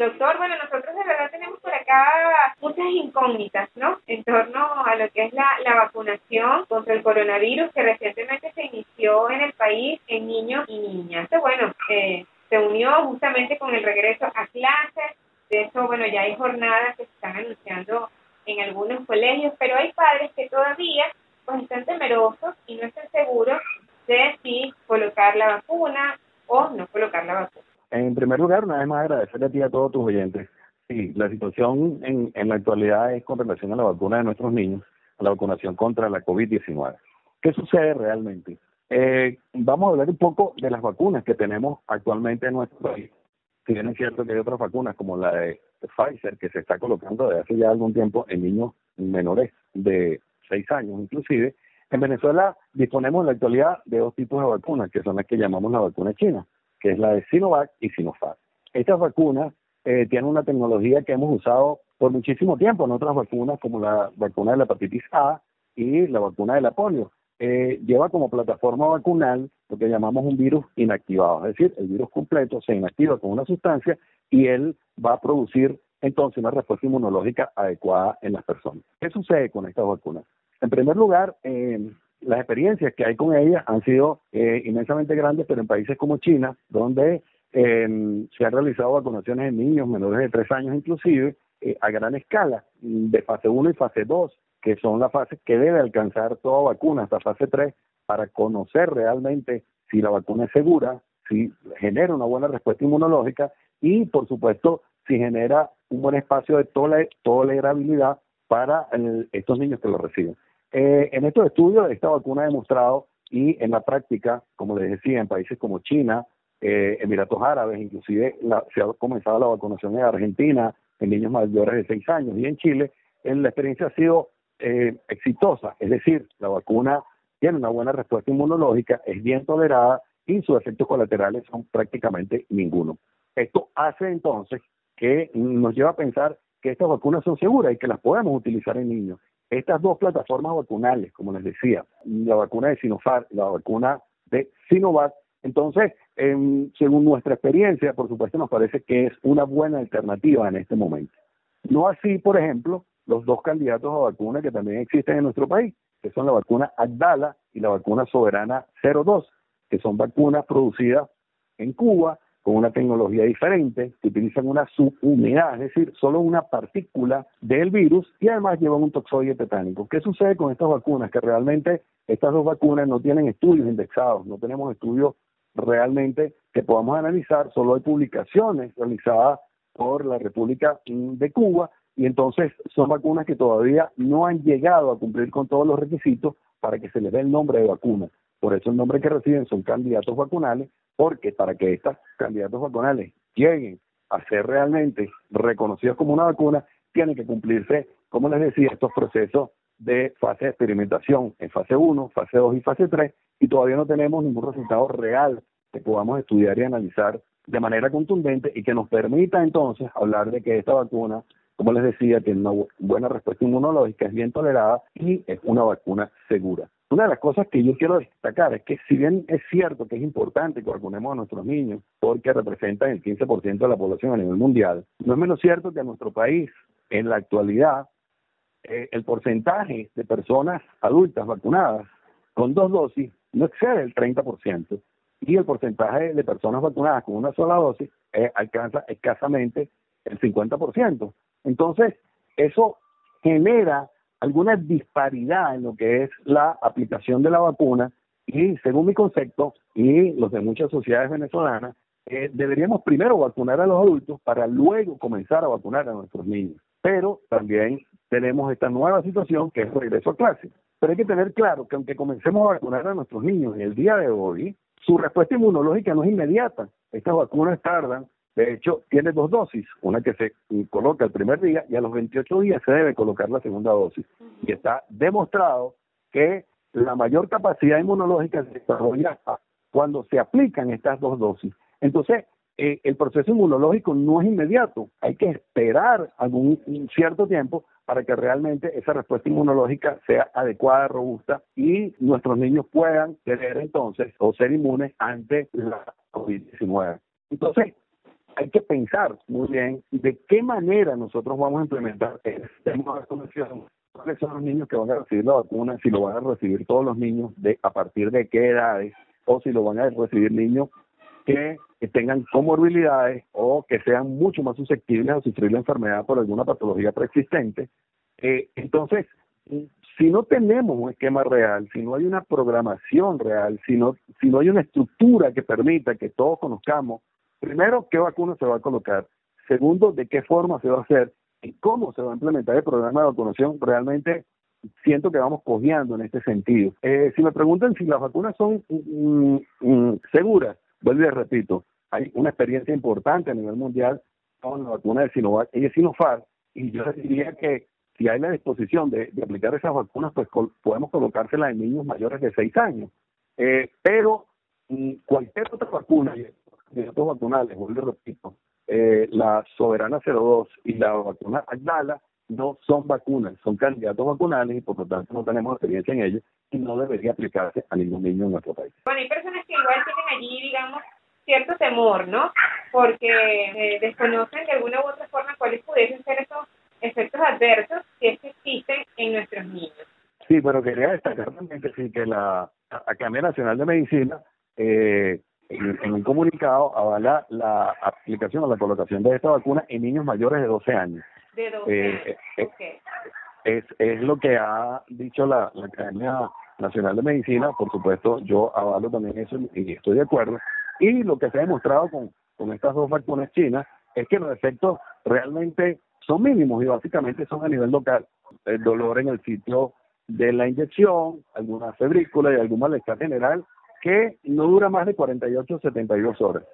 Doctor, bueno, nosotros de verdad tenemos por acá muchas incógnitas, ¿no? En torno a lo que es la, la vacunación contra el coronavirus que recientemente se inició en el país en niños y niñas. Entonces, bueno, eh, se unió justamente con el regreso a clases. De hecho, bueno, ya hay jornadas que se están anunciando en algunos colegios, pero hay padres que todavía pues están temerosos y no están seguros de si colocar la vacuna o no colocar la vacuna. En primer lugar, una vez más agradecerle a ti y a todos tus oyentes. Sí, la situación en, en la actualidad es con relación a la vacuna de nuestros niños, a la vacunación contra la COVID-19. ¿Qué sucede realmente? Eh, vamos a hablar un poco de las vacunas que tenemos actualmente en nuestro país. Si bien es cierto que hay otras vacunas como la de Pfizer que se está colocando desde hace ya algún tiempo en niños menores de 6 años inclusive, en Venezuela disponemos en la actualidad de dos tipos de vacunas, que son las que llamamos la vacuna china que es la de Sinovac y Sinopharm. Estas vacunas eh, tienen una tecnología que hemos usado por muchísimo tiempo en otras vacunas, como la vacuna de la hepatitis A y la vacuna de la polio. Eh, lleva como plataforma vacunal lo que llamamos un virus inactivado, es decir, el virus completo se inactiva con una sustancia y él va a producir entonces una respuesta inmunológica adecuada en las personas. ¿Qué sucede con estas vacunas? En primer lugar, eh, las experiencias que hay con ellas han sido eh, inmensamente grandes, pero en países como China, donde em, se han realizado vacunaciones en niños menores de tres años inclusive, eh, a gran escala, de fase 1 y fase 2, que son las fases que debe alcanzar toda vacuna hasta fase 3 para conocer realmente si la vacuna es segura, si genera una buena respuesta inmunológica y, por supuesto, si genera un buen espacio de tolerabilidad para estos niños que lo reciben. Eh, en estos estudios, esta vacuna ha demostrado, y en la práctica, como les decía, en países como China, eh, Emiratos Árabes, inclusive se ha comenzado la vacunación en Argentina, en niños mayores de 6 años, y en Chile, en la experiencia ha sido eh, exitosa, es decir, la vacuna tiene una buena respuesta inmunológica, es bien tolerada y sus efectos colaterales son prácticamente ninguno. Esto hace entonces que nos lleva a pensar que estas vacunas son seguras y que las podemos utilizar en niños. Estas dos plataformas vacunales, como les decía, la vacuna de Sinopharm la vacuna de Sinovac, entonces, según nuestra experiencia, por supuesto, nos parece que es una buena alternativa en este momento. No así, por ejemplo, los dos candidatos a vacuna que también existen en nuestro país, que son la vacuna Agdala y la vacuna Soberana 02, que son vacunas producidas en Cuba con una tecnología diferente, que utilizan una subunidad, es decir, solo una partícula del virus y además llevan un toxoide tetánico. ¿Qué sucede con estas vacunas? Que realmente estas dos vacunas no tienen estudios indexados, no tenemos estudios realmente que podamos analizar, solo hay publicaciones realizadas por la República de Cuba y entonces son vacunas que todavía no han llegado a cumplir con todos los requisitos para que se les dé el nombre de vacuna. Por eso el nombre que reciben son candidatos vacunales, porque para que estos candidatos vacunales lleguen a ser realmente reconocidos como una vacuna, tienen que cumplirse, como les decía, estos procesos de fase de experimentación en fase 1, fase 2 y fase 3, y todavía no tenemos ningún resultado real que podamos estudiar y analizar de manera contundente y que nos permita entonces hablar de que esta vacuna, como les decía, tiene una buena respuesta inmunológica, es bien tolerada y es una vacuna segura. Una de las cosas que yo quiero destacar es que si bien es cierto que es importante que vacunemos a nuestros niños porque representan el 15% de la población a nivel mundial, no es menos cierto que en nuestro país, en la actualidad, eh, el porcentaje de personas adultas vacunadas con dos dosis no excede el 30% y el porcentaje de personas vacunadas con una sola dosis eh, alcanza escasamente el 50%. Entonces, eso genera alguna disparidad en lo que es la aplicación de la vacuna y según mi concepto y los de muchas sociedades venezolanas, eh, deberíamos primero vacunar a los adultos para luego comenzar a vacunar a nuestros niños. Pero también tenemos esta nueva situación que es regreso a clase. Pero hay que tener claro que aunque comencemos a vacunar a nuestros niños el día de hoy, su respuesta inmunológica no es inmediata. Estas vacunas tardan de hecho, tiene dos dosis, una que se coloca el primer día y a los 28 días se debe colocar la segunda dosis. Y está demostrado que la mayor capacidad inmunológica se desarrolla cuando se aplican estas dos dosis. Entonces, eh, el proceso inmunológico no es inmediato, hay que esperar algún cierto tiempo para que realmente esa respuesta inmunológica sea adecuada, robusta y nuestros niños puedan tener entonces o ser inmunes ante la COVID-19. Entonces, hay que pensar muy bien de qué manera nosotros vamos a implementar el sistema de vacunación. ¿Cuáles son los niños que van a recibir la vacuna? Si lo van a recibir todos los niños, de a partir de qué edades, o si lo van a recibir niños que, tengan comorbilidades o que sean mucho más susceptibles a sufrir la enfermedad por alguna patología preexistente. Eh, entonces, si no tenemos un esquema real, si no hay una programación real, si no, si no hay una estructura que permita que todos conozcamos primero, qué vacuna se va a colocar, segundo, de qué forma se va a hacer y cómo se va a implementar el programa de vacunación, realmente siento que vamos cojeando en este sentido. Eh, si me preguntan si las vacunas son mm, mm, seguras, vuelvo y repito, hay una experiencia importante a nivel mundial con la vacuna de Sinovac y de Sinopharm, y yo diría que si hay la disposición de, aplicar esas vacunas, pues podemos colocárselas en niños mayores de 6 años. Eh, pero mm, cualquier otra vacuna, candidatos vacunales, vuelvo repito, eh, la Soberana 02 y la vacuna Agdala no son vacunas, son candidatos vacunales y por lo tanto no tenemos experiencia en ellos y no debería aplicarse a ningún niño en nuestro país. Bueno, hay personas que igual tienen allí, digamos, cierto temor, ¿no? Porque eh, desconocen de alguna u otra forma cuáles pudiesen ser esos efectos adversos que existen en nuestros niños. Sí, pero quería destacar también que sí, que la Academia Nacional de Medicina eh, en, un comunicado avala la aplicación o la colocación de esta vacuna en niños mayores de 12 años. De 12 eh, eh, es, es lo que ha dicho la, Academia Nacional de Medicina, por supuesto, yo avalo también eso y estoy de acuerdo. Y lo que se ha demostrado con, con estas dos vacunas chinas es que los efectos realmente son mínimos y básicamente son a nivel local. El dolor en el sitio de la inyección, alguna febrícula y algún malestar general que no dura más de 48 o 72 horas.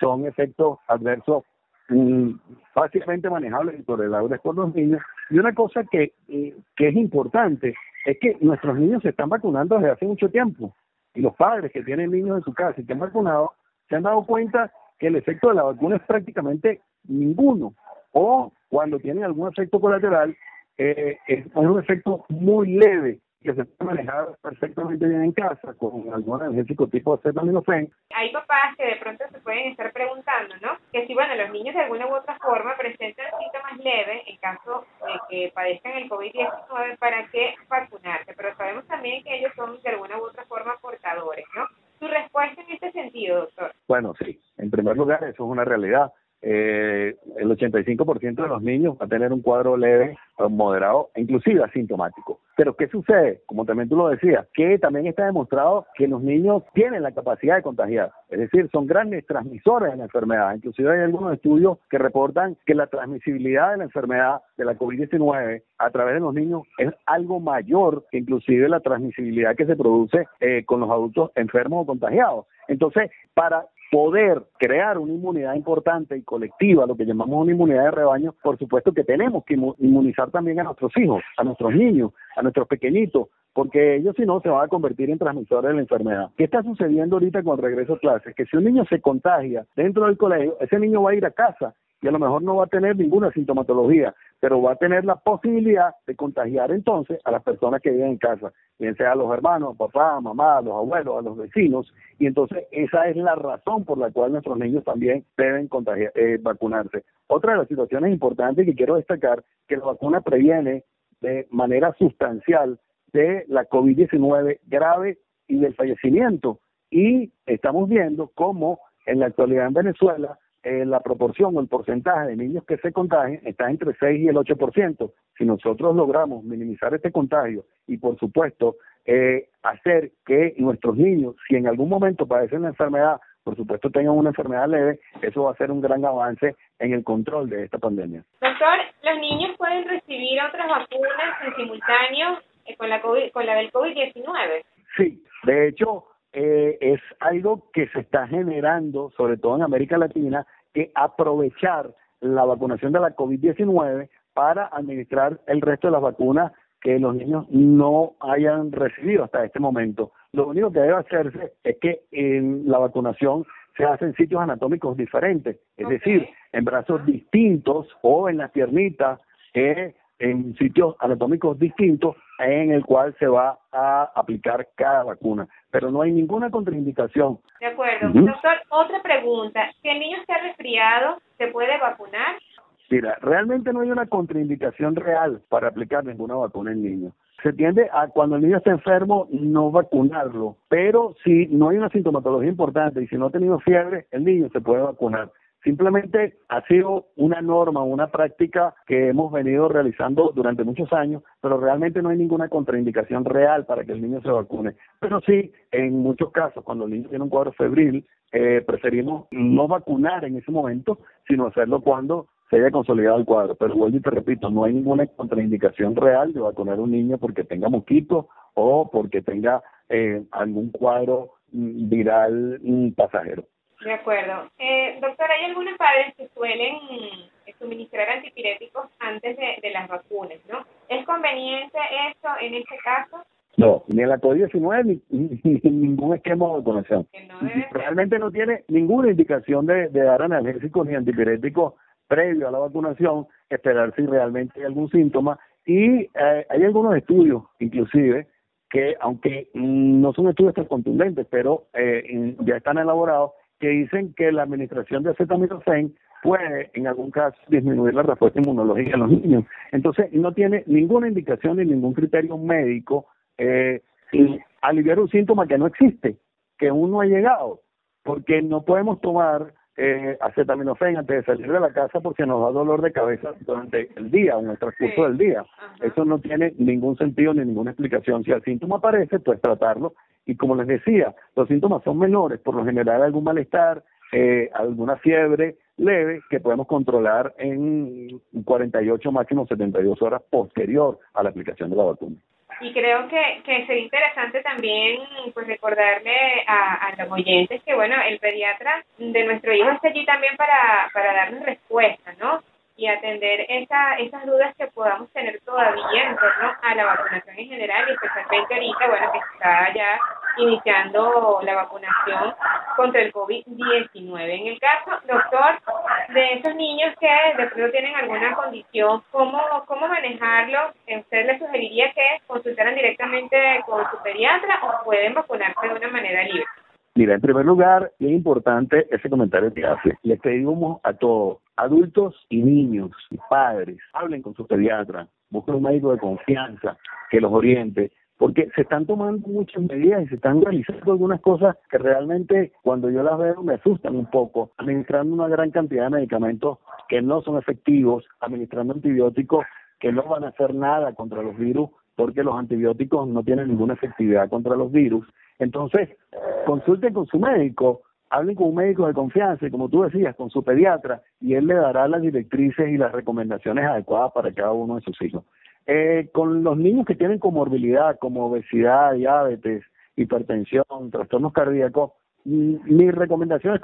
Son efectos adversos mm, fácilmente manejables y tolerables por los niños. Y una cosa que, eh, que es importante es que nuestros niños se están vacunando desde hace mucho tiempo. Y los padres que tienen niños en su casa y que han vacunado se han dado cuenta que el efecto de la vacuna es prácticamente ninguno. O cuando tienen algún efecto colateral, eh, es un efecto muy leve que se puede manejar perfectamente bien en casa con algún energético tipo acetaminofén. Hay papás que de pronto se pueden estar preguntando, ¿no? Que si, bueno, los niños de alguna u otra forma presentan síntomas leves en caso de que padezcan el COVID-19, ¿para qué vacunarse? Pero sabemos también que ellos son de alguna u otra forma portadores, ¿no? ¿Su respuesta en este sentido, doctor? Bueno, sí. En primer lugar, eso es una realidad eh, el 85% de los niños va a tener un cuadro leve, moderado, inclusive asintomático. Pero ¿qué sucede? Como también tú lo decías, que también está demostrado que los niños tienen la capacidad de contagiar, es decir, son grandes transmisores de la enfermedad. Inclusive hay algunos estudios que reportan que la transmisibilidad de la enfermedad de la COVID-19 a través de los niños es algo mayor que inclusive la transmisibilidad que se produce eh, con los adultos enfermos o contagiados. Entonces, para poder crear una inmunidad importante y colectiva, lo que llamamos una inmunidad de rebaño, por supuesto que tenemos que inmunizar también a nuestros hijos, a nuestros niños, a nuestros pequeñitos, porque ellos si no se van a convertir en transmisores de la enfermedad. ¿Qué está sucediendo ahorita con el regreso a clases? Que si un niño se contagia dentro del colegio, ese niño va a ir a casa y a lo mejor no va a tener ninguna sintomatología, pero va a tener la posibilidad de contagiar entonces a las personas que viven en casa, bien sea a los hermanos, papá, mamá, a los abuelos, a los vecinos, y entonces esa es la razón por la cual nuestros niños también deben contagiar, eh, vacunarse. Otra de las situaciones importantes que quiero destacar, que la vacuna previene de manera sustancial de la COVID-19 grave y del fallecimiento, y estamos viendo cómo en la actualidad en Venezuela eh, la proporción o el porcentaje de niños que se contagian está entre 6 y el 8%. Si nosotros logramos minimizar este contagio y, por supuesto, eh, hacer que nuestros niños, si en algún momento padecen la enfermedad, por supuesto tengan una enfermedad leve, eso va a ser un gran avance en el control de esta pandemia. Doctor, ¿los niños pueden recibir otras vacunas en simultáneo eh, con, la COVID, con la del COVID-19? Sí, de hecho, eh, es algo que se está generando, sobre todo en América Latina, que aprovechar la vacunación de la COVID-19 para administrar el resto de las vacunas que los niños no hayan recibido hasta este momento. Lo único que debe hacerse es que en la vacunación se hace en sitios anatómicos diferentes, es decir, en brazos distintos o en las piernitas, eh, en sitios anatómicos distintos en el cual se va a aplicar cada vacuna, pero no hay ninguna contraindicación. De acuerdo. Doctor, otra pregunta. Si el niño está resfriado, ¿se puede vacunar? Mira, realmente no hay una contraindicación real para aplicar ninguna vacuna en niños. Se tiende a cuando el niño está enfermo no vacunarlo, pero si no hay una sintomatología importante y si no ha tenido fiebre, el niño se puede vacunar. Simplemente ha sido una norma, una práctica que hemos venido realizando durante muchos años, pero realmente no hay ninguna contraindicación real para que el niño se vacune. Pero sí, en muchos casos, cuando el niño tiene un cuadro febril, eh, preferimos no vacunar en ese momento, sino hacerlo cuando se haya consolidado el cuadro. Pero vuelvo y te repito, no hay ninguna contraindicación real de vacunar a un niño porque tenga mosquito o porque tenga eh, algún cuadro mm, viral mm, pasajero. De acuerdo. Eh, doctor, hay algunos padres que suelen suministrar antipiréticos antes de, las vacunas, ¿no? ¿Es conveniente eso en este caso? No, ni en la COVID-19 ni, en ningún esquema de vacunación. Realmente no tiene ninguna indicación de, dar analgésicos ni antipiréticos previo a la vacunación, esperar si realmente hay algún síntoma. Y eh, hay algunos estudios, inclusive, que aunque no son estudios tan contundentes, pero eh, ya están elaborados, que dicen que la administración de acetaminofén puede, en algún caso, disminuir la respuesta inmunológica en los niños. Entonces, no tiene ninguna indicación ni ningún criterio médico eh, aliviar un síntoma que no existe, que aún no ha llegado, porque no podemos tomar eh, acetaminofén antes de salir de la casa porque nos da dolor de cabeza durante el día o en el transcurso del día. Eso no tiene ningún sentido ni ninguna explicación. Si el síntoma aparece, pues tratarlo. Y como les decía, los síntomas son menores, por lo general algún malestar, eh, alguna fiebre leve que podemos controlar en 48 máximo 72 horas posterior a la aplicación de la vacuna. Y creo que, que sería interesante también pues recordarle a, a los oyentes que, bueno, el pediatra de nuestro hijo está allí también para, para darnos respuestas, ¿no? y atender esa, esas dudas que podamos tener todavía en torno a la vacunación en general y especialmente ahorita, bueno, que está ya iniciando la vacunación contra el COVID-19. En el caso, doctor, de esos niños que de pronto tienen alguna condición, ¿cómo, cómo manejarlo? ¿Usted le sugeriría que consultaran directamente con su pediatra o pueden vacunarse de una manera libre? Mira, en primer lugar, es importante ese comentario que hace. Le pedimos a todos, adultos y niños y padres, hablen con su pediatra, busquen un médico de confianza que los oriente, porque se están tomando muchas medidas y se están realizando algunas cosas que realmente cuando yo las veo me asustan un poco, administrando una gran cantidad de medicamentos que no son efectivos, administrando antibióticos que no van a hacer nada contra los virus porque los antibióticos no tienen ninguna efectividad contra los virus. Entonces, consulten con su médico, hablen con un médico de confianza y como tú decías, con su pediatra, y él le dará las directrices y las recomendaciones adecuadas para cada uno de sus hijos. Eh, con los niños que tienen comorbilidad como obesidad, diabetes, hipertensión, trastornos cardíacos, mi recomendación es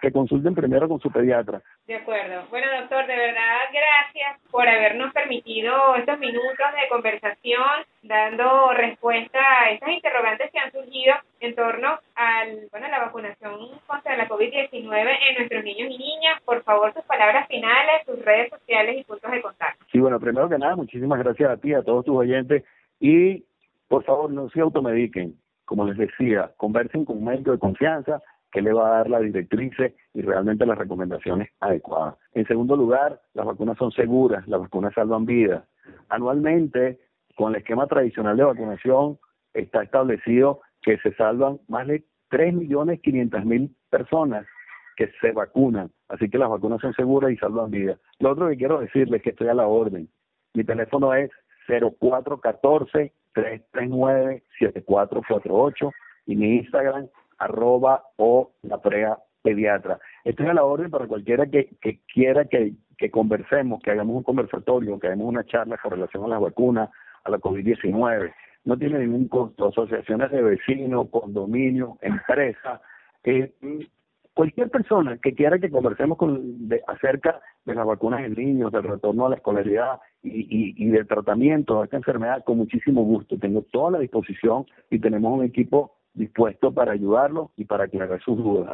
que consulten primero con su pediatra. De acuerdo. Bueno, doctor, de verdad, gracias por habernos permitido estos minutos de conversación, dando respuesta a estas interrogantes que han surgido en torno al, bueno, a la vacunación contra la COVID-19 en nuestros niños y niñas. Por favor, sus palabras finales, sus redes sociales y puntos de contacto. Sí, bueno, primero que nada, muchísimas gracias a ti, a todos tus oyentes y por favor, no se automediquen como les decía, conversen con un médico de confianza que le va a dar las directrices y realmente las recomendaciones adecuadas. En segundo lugar, las vacunas son seguras, las vacunas salvan vidas. Anualmente, con el esquema tradicional de vacunación, está establecido que se salvan más de 3.500.000 personas que se vacunan. Así que las vacunas son seguras y salvan vidas. Lo otro que quiero decirles es que estoy a la orden. Mi teléfono es 0414 339-7448 y mi Instagram arroba o la prea pediatra. Estoy a la orden para cualquiera que, que quiera que, que conversemos, que hagamos un conversatorio, que hagamos una charla con relación a las vacunas, a la COVID-19. No tiene ningún costo. Asociaciones de vecinos, condominios, empresas, eh, cualquier persona que quiera que conversemos con, de, acerca de las vacunas en niños, del retorno a la escolaridad y, del tratamiento de esta enfermedad, con muchísimo gusto. Tengo toda la disposición y tenemos un equipo dispuesto para ayudarlo y para aclarar sus dudas.